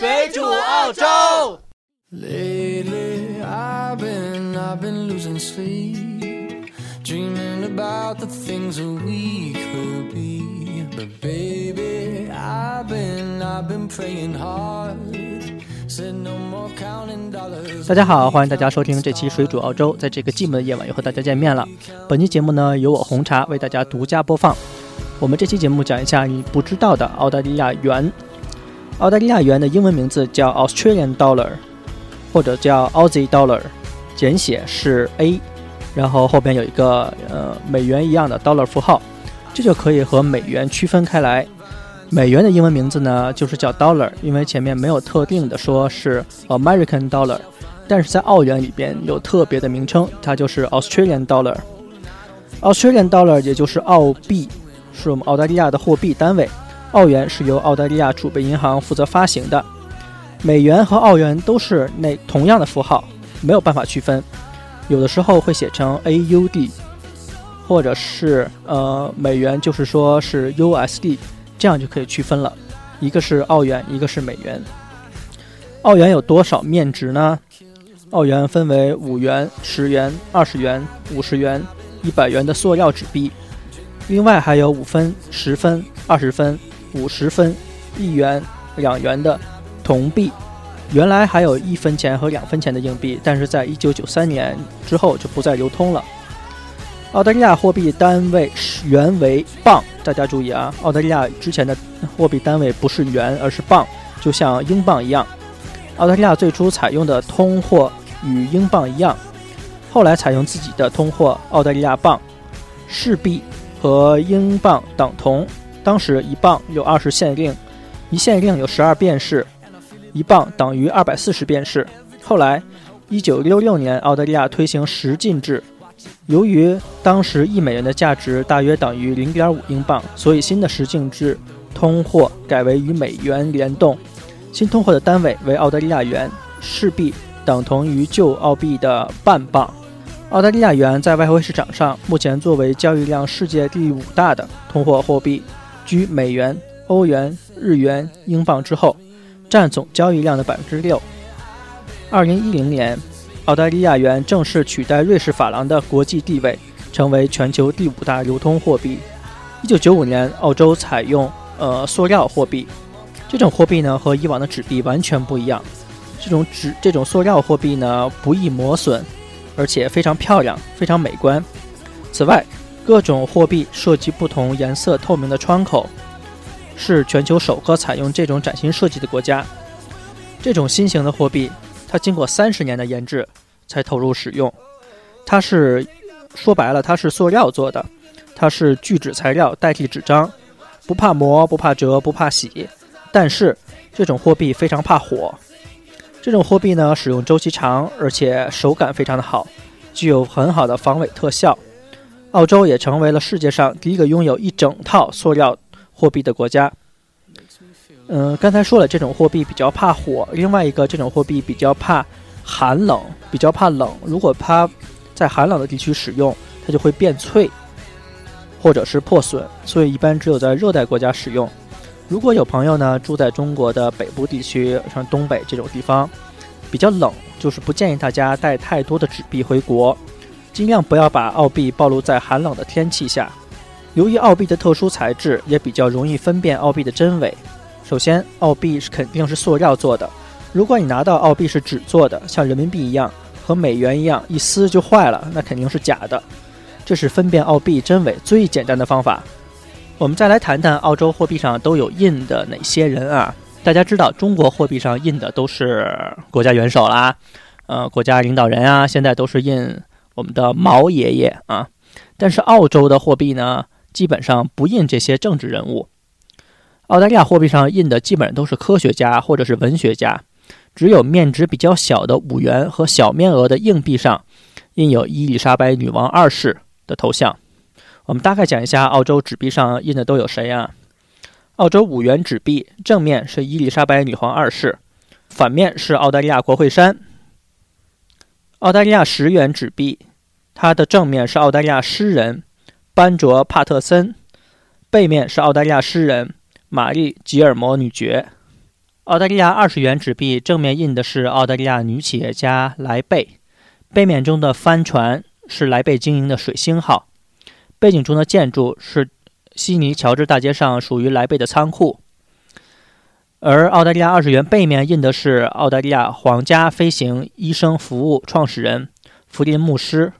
水煮澳洲。Lately, I've been, I've been losing sleep, dreaming about the things that we could be. But baby, I've been, I've been praying hard. Said no more counting dollars. 大家好，欢迎大家收听这期《水煮澳洲》。在这个寂寞的夜晚，又和大家见面了。本期节目呢，由我红茶为大家独家播放。我们这期节目讲一下你不知道的澳大利亚元。澳大利亚元的英文名字叫 Australian Dollar，或者叫 Aussie Dollar，简写是 A，然后后边有一个呃美元一样的 dollar 符号，这就可以和美元区分开来。美元的英文名字呢，就是叫 dollar，因为前面没有特定的说是 American dollar，但是在澳元里边有特别的名称，它就是 Australian dollar。Australian dollar 也就是澳币，是我们澳大利亚的货币单位。澳元是由澳大利亚储备银行负责发行的。美元和澳元都是那同样的符号，没有办法区分。有的时候会写成 AUD，或者是呃美元就是说是 USD。这样就可以区分了，一个是澳元，一个是美元。澳元有多少面值呢？澳元分为五元、十元、二十元、五十元、一百元的塑料纸币，另外还有五分、十分、二十分、五十分、一元、两元的铜币。原来还有一分钱和两分钱的硬币，但是在一九九三年之后就不再流通了。澳大利亚货币单位元为磅，大家注意啊！澳大利亚之前的货币单位不是元，而是磅，就像英镑一样。澳大利亚最初采用的通货与英镑一样，后来采用自己的通货澳大利亚镑。市币和英镑等同，当时一磅有二十县令，一县令有十二便士，一磅等于二百四十便士。后来，一九六六年，澳大利亚推行十进制。由于当时一美元的价值大约等于零点五英镑，所以新的十进制通货改为与美元联动。新通货的单位为澳大利亚元，市币等同于旧澳币的半磅。澳大利亚元在外汇市场上目前作为交易量世界第五大的通货货币，居美元、欧元、日元、英镑之后，占总交易量的百分之六。二零一零年。澳大利亚元正式取代瑞士法郎的国际地位，成为全球第五大流通货币。一九九五年，澳洲采用呃塑料货币，这种货币呢和以往的纸币完全不一样。这种纸这种塑料货币呢不易磨损，而且非常漂亮，非常美观。此外，各种货币设计不同颜色透明的窗口，是全球首个采用这种崭新设计的国家。这种新型的货币。它经过三十年的研制才投入使用，它是说白了，它是塑料做的，它是聚酯材料代替纸张，不怕磨，不怕折，不怕洗。但是这种货币非常怕火。这种货币呢，使用周期长，而且手感非常的好，具有很好的防伪特效。澳洲也成为了世界上第一个拥有一整套塑料货币的国家。嗯，刚才说了，这种货币比较怕火。另外一个，这种货币比较怕寒冷，比较怕冷。如果它在寒冷的地区使用，它就会变脆，或者是破损。所以一般只有在热带国家使用。如果有朋友呢住在中国的北部地区，像东北这种地方，比较冷，就是不建议大家带太多的纸币回国，尽量不要把澳币暴露在寒冷的天气下。由于澳币的特殊材质，也比较容易分辨澳币的真伪。首先，澳币是肯定是塑料做的。如果你拿到澳币是纸做的，像人民币一样，和美元一样，一撕就坏了，那肯定是假的。这是分辨澳币真伪最简单的方法。我们再来谈谈澳洲货币上都有印的哪些人啊？大家知道，中国货币上印的都是国家元首啦，呃，国家领导人啊，现在都是印我们的毛爷爷啊。但是澳洲的货币呢，基本上不印这些政治人物。澳大利亚货币上印的基本上都是科学家或者是文学家，只有面值比较小的五元和小面额的硬币上印有伊丽莎白女王二世的头像。我们大概讲一下澳洲纸币上印的都有谁啊？澳洲五元纸币正面是伊丽莎白女皇二世，反面是澳大利亚国会山。澳大利亚十元纸币，它的正面是澳大利亚诗人班卓·帕特森，背面是澳大利亚诗人。玛丽·吉尔摩女爵，澳大利亚二十元纸币正面印的是澳大利亚女企业家莱贝，背面中的帆船是莱贝经营的水星号，背景中的建筑是悉尼乔治大街上属于莱贝的仓库。而澳大利亚二十元背面印的是澳大利亚皇家飞行医生服务创始人弗林牧师，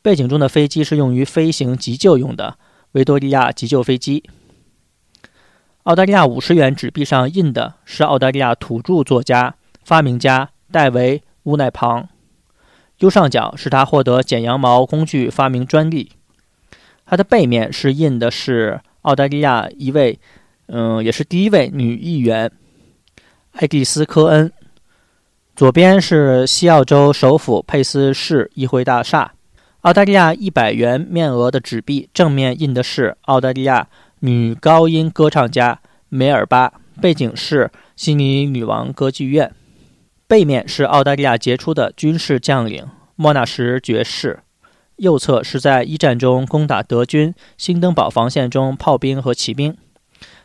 背景中的飞机是用于飞行急救用的维多利亚急救飞机。澳大利亚五十元纸币上印的是澳大利亚土著作家、发明家戴维·乌奈庞，右上角是他获得剪羊毛工具发明专利。它的背面是印的是澳大利亚一位，嗯，也是第一位女议员爱丽丝·科恩。左边是西澳洲首府佩斯市议会大厦。澳大利亚一百元面额的纸币正面印的是澳大利亚。女高音歌唱家梅尔巴，背景是悉尼女王歌剧院，背面是澳大利亚杰出的军事将领莫纳什爵士，右侧是在一战中攻打德军新登堡防线中炮兵和骑兵。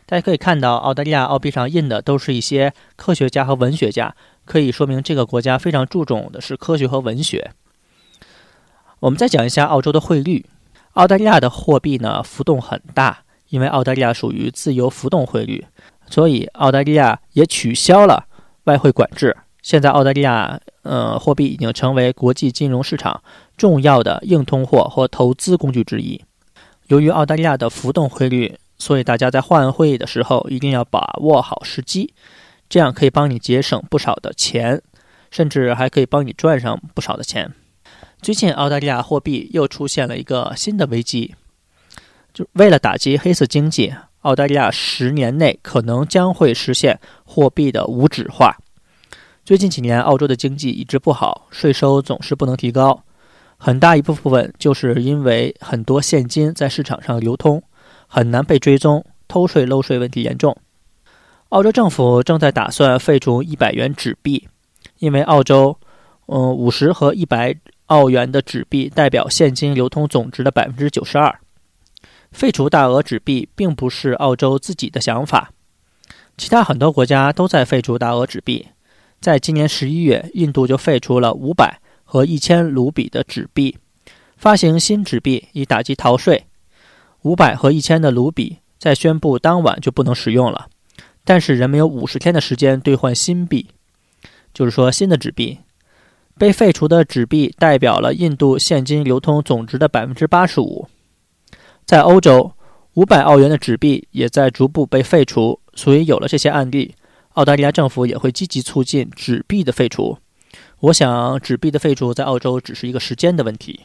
大家可以看到，澳大利亚澳币上印的都是一些科学家和文学家，可以说明这个国家非常注重的是科学和文学。我们再讲一下澳洲的汇率，澳大利亚的货币呢浮动很大。因为澳大利亚属于自由浮动汇率，所以澳大利亚也取消了外汇管制。现在澳大利亚呃货币已经成为国际金融市场重要的硬通货或投资工具之一。由于澳大利亚的浮动汇率，所以大家在换汇的时候一定要把握好时机，这样可以帮你节省不少的钱，甚至还可以帮你赚上不少的钱。最近澳大利亚货币又出现了一个新的危机。就为了打击黑色经济，澳大利亚十年内可能将会实现货币的无纸化。最近几年，澳洲的经济一直不好，税收总是不能提高，很大一部分就是因为很多现金在市场上流通，很难被追踪，偷税漏税问题严重。澳洲政府正在打算废除一百元纸币，因为澳洲，嗯，五十和一百澳元的纸币代表现金流通总值的百分之九十二。废除大额纸币并不是澳洲自己的想法，其他很多国家都在废除大额纸币。在今年十一月，印度就废除了五百和一千卢比的纸币，发行新纸币以打击逃税。五百和一千的卢比在宣布当晚就不能使用了，但是人们有五十天的时间兑换新币，就是说新的纸币。被废除的纸币代表了印度现金流通总值的百分之八十五。在欧洲，五百澳元的纸币也在逐步被废除，所以有了这些案例，澳大利亚政府也会积极促进纸币的废除。我想，纸币的废除在澳洲只是一个时间的问题。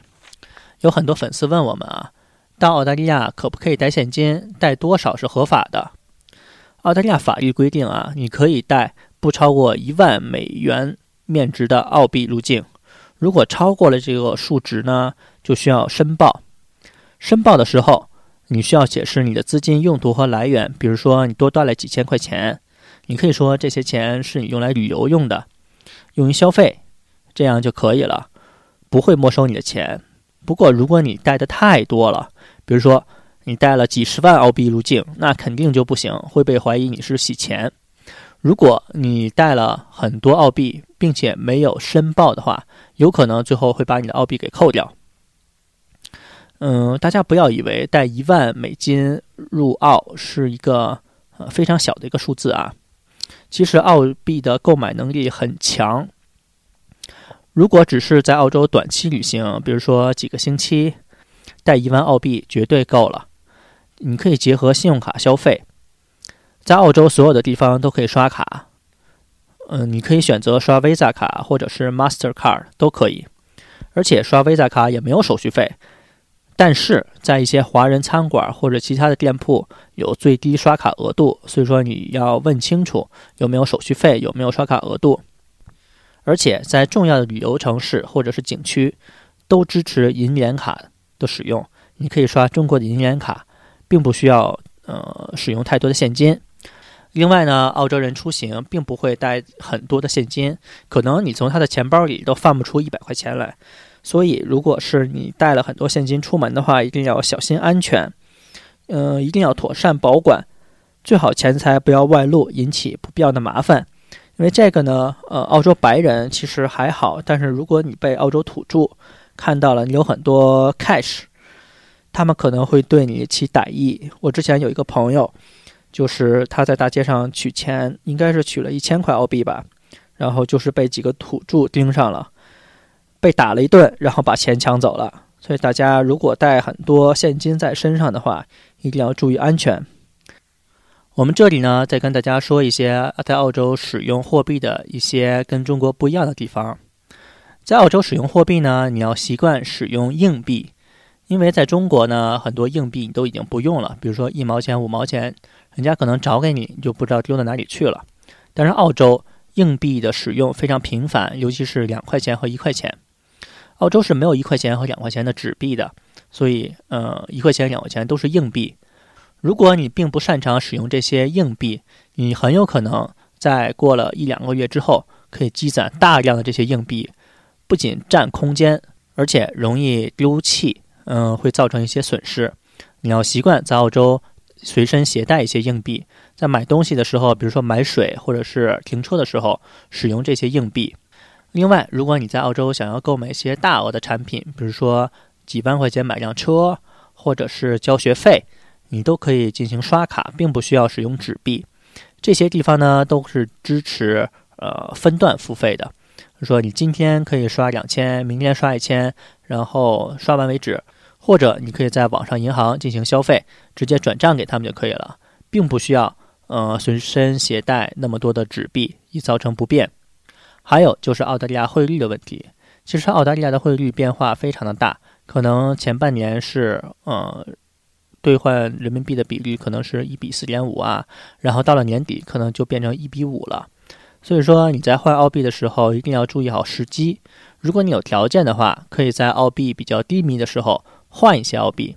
有很多粉丝问我们啊，到澳大利亚可不可以带现金？带多少是合法的？澳大利亚法律规定啊，你可以带不超过一万美元面值的澳币入境，如果超过了这个数值呢，就需要申报。申报的时候，你需要解释你的资金用途和来源。比如说，你多带了几千块钱，你可以说这些钱是你用来旅游用的，用于消费，这样就可以了，不会没收你的钱。不过，如果你带的太多了，比如说你带了几十万澳币入境，那肯定就不行，会被怀疑你是洗钱。如果你带了很多澳币，并且没有申报的话，有可能最后会把你的澳币给扣掉。嗯，大家不要以为带一万美金入澳是一个呃非常小的一个数字啊。其实澳币的购买能力很强。如果只是在澳洲短期旅行，比如说几个星期，带一万澳币绝对够了。你可以结合信用卡消费，在澳洲所有的地方都可以刷卡。嗯，你可以选择刷 Visa 卡或者是 Master Card 都可以，而且刷 Visa 卡也没有手续费。但是在一些华人餐馆或者其他的店铺有最低刷卡额度，所以说你要问清楚有没有手续费，有没有刷卡额度。而且在重要的旅游城市或者是景区，都支持银联卡的使用，你可以刷中国的银联卡，并不需要呃使用太多的现金。另外呢，澳洲人出行并不会带很多的现金，可能你从他的钱包里都放不出一百块钱来。所以，如果是你带了很多现金出门的话，一定要小心安全，嗯，一定要妥善保管，最好钱财不要外露，引起不必要的麻烦。因为这个呢，呃，澳洲白人其实还好，但是如果你被澳洲土著看到了你有很多 cash，他们可能会对你起歹意。我之前有一个朋友，就是他在大街上取钱，应该是取了一千块澳币吧，然后就是被几个土著盯上了，被打了一顿，然后把钱抢走了。所以大家如果带很多现金在身上的话，一定要注意安全。我们这里呢，再跟大家说一些在澳洲使用货币的一些跟中国不一样的地方。在澳洲使用货币呢，你要习惯使用硬币，因为在中国呢，很多硬币你都已经不用了，比如说一毛钱、五毛钱，人家可能找给你，你就不知道丢到哪里去了。但是澳洲硬币的使用非常频繁，尤其是两块钱和一块钱。澳洲是没有一块钱和两块钱的纸币的，所以呃，一块钱、两块钱都是硬币。如果你并不擅长使用这些硬币，你很有可能在过了一两个月之后，可以积攒大量的这些硬币，不仅占空间，而且容易丢弃，嗯，会造成一些损失。你要习惯在澳洲随身携带一些硬币，在买东西的时候，比如说买水或者是停车的时候，使用这些硬币。另外，如果你在澳洲想要购买一些大额的产品，比如说几万块钱买辆车，或者是交学费。你都可以进行刷卡，并不需要使用纸币。这些地方呢都是支持呃分段付费的，说你今天可以刷两千，明天刷一千，然后刷完为止。或者你可以在网上银行进行消费，直接转账给他们就可以了，并不需要呃随身携带那么多的纸币，以造成不便。还有就是澳大利亚汇率的问题，其实澳大利亚的汇率变化非常的大，可能前半年是呃。兑换人民币的比率可能是一比四点五啊，然后到了年底可能就变成一比五了。所以说你在换澳币的时候一定要注意好时机。如果你有条件的话，可以在澳币比较低迷的时候换一些澳币。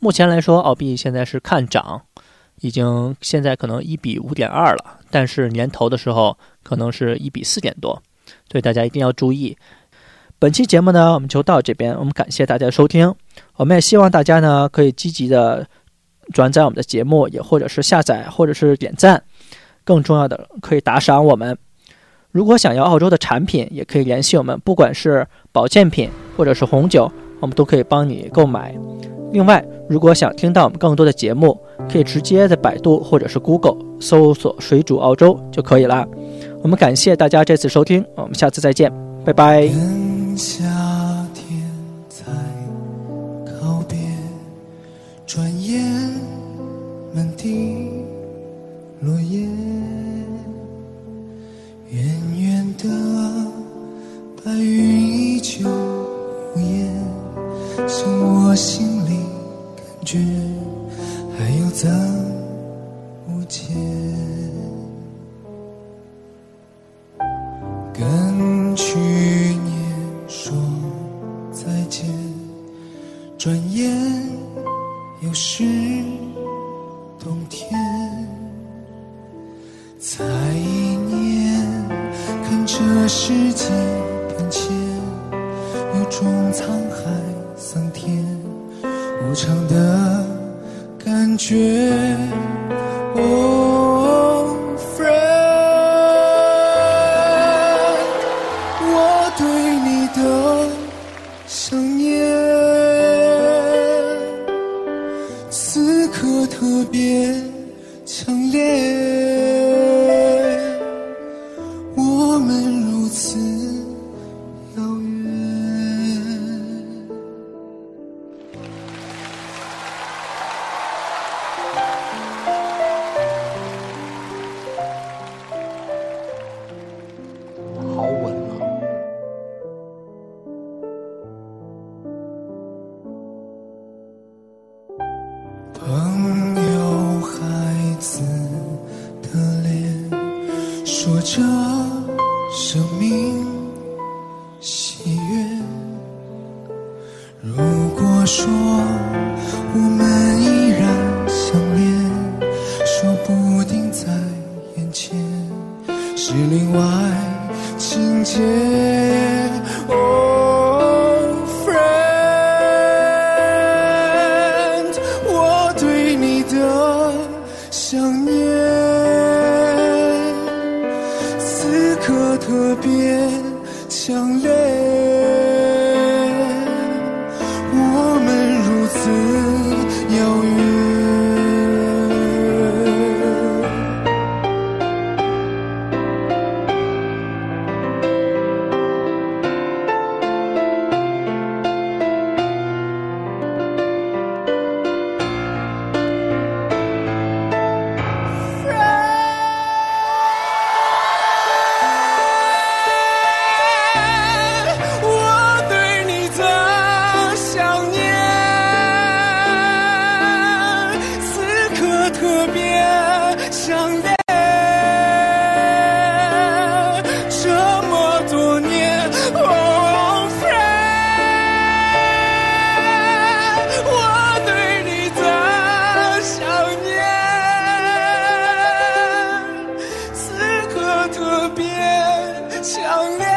目前来说，澳币现在是看涨，已经现在可能一比五点二了，但是年头的时候可能是一比四点多，所以大家一定要注意。本期节目呢，我们就到这边。我们感谢大家收听，我们也希望大家呢可以积极的转载我们的节目，也或者是下载，或者是点赞。更重要的，可以打赏我们。如果想要澳洲的产品，也可以联系我们，不管是保健品或者是红酒，我们都可以帮你购买。另外，如果想听到我们更多的节目，可以直接在百度或者是 Google 搜索“水煮澳洲”就可以了。我们感谢大家这次收听，我们下次再见，拜拜。转眼满地落叶，远远的白云依旧无言，从我心里感觉。还有增无减，跟去年说再见。转眼又是冬天，再一年，看这世界变迁，有种沧海桑田无常的感觉。Oh friend，我对你的想。别这生命喜悦，如果说我们依然相恋，说不定在眼前是另外情节哦，friend 我对你的想念。相恋。想念。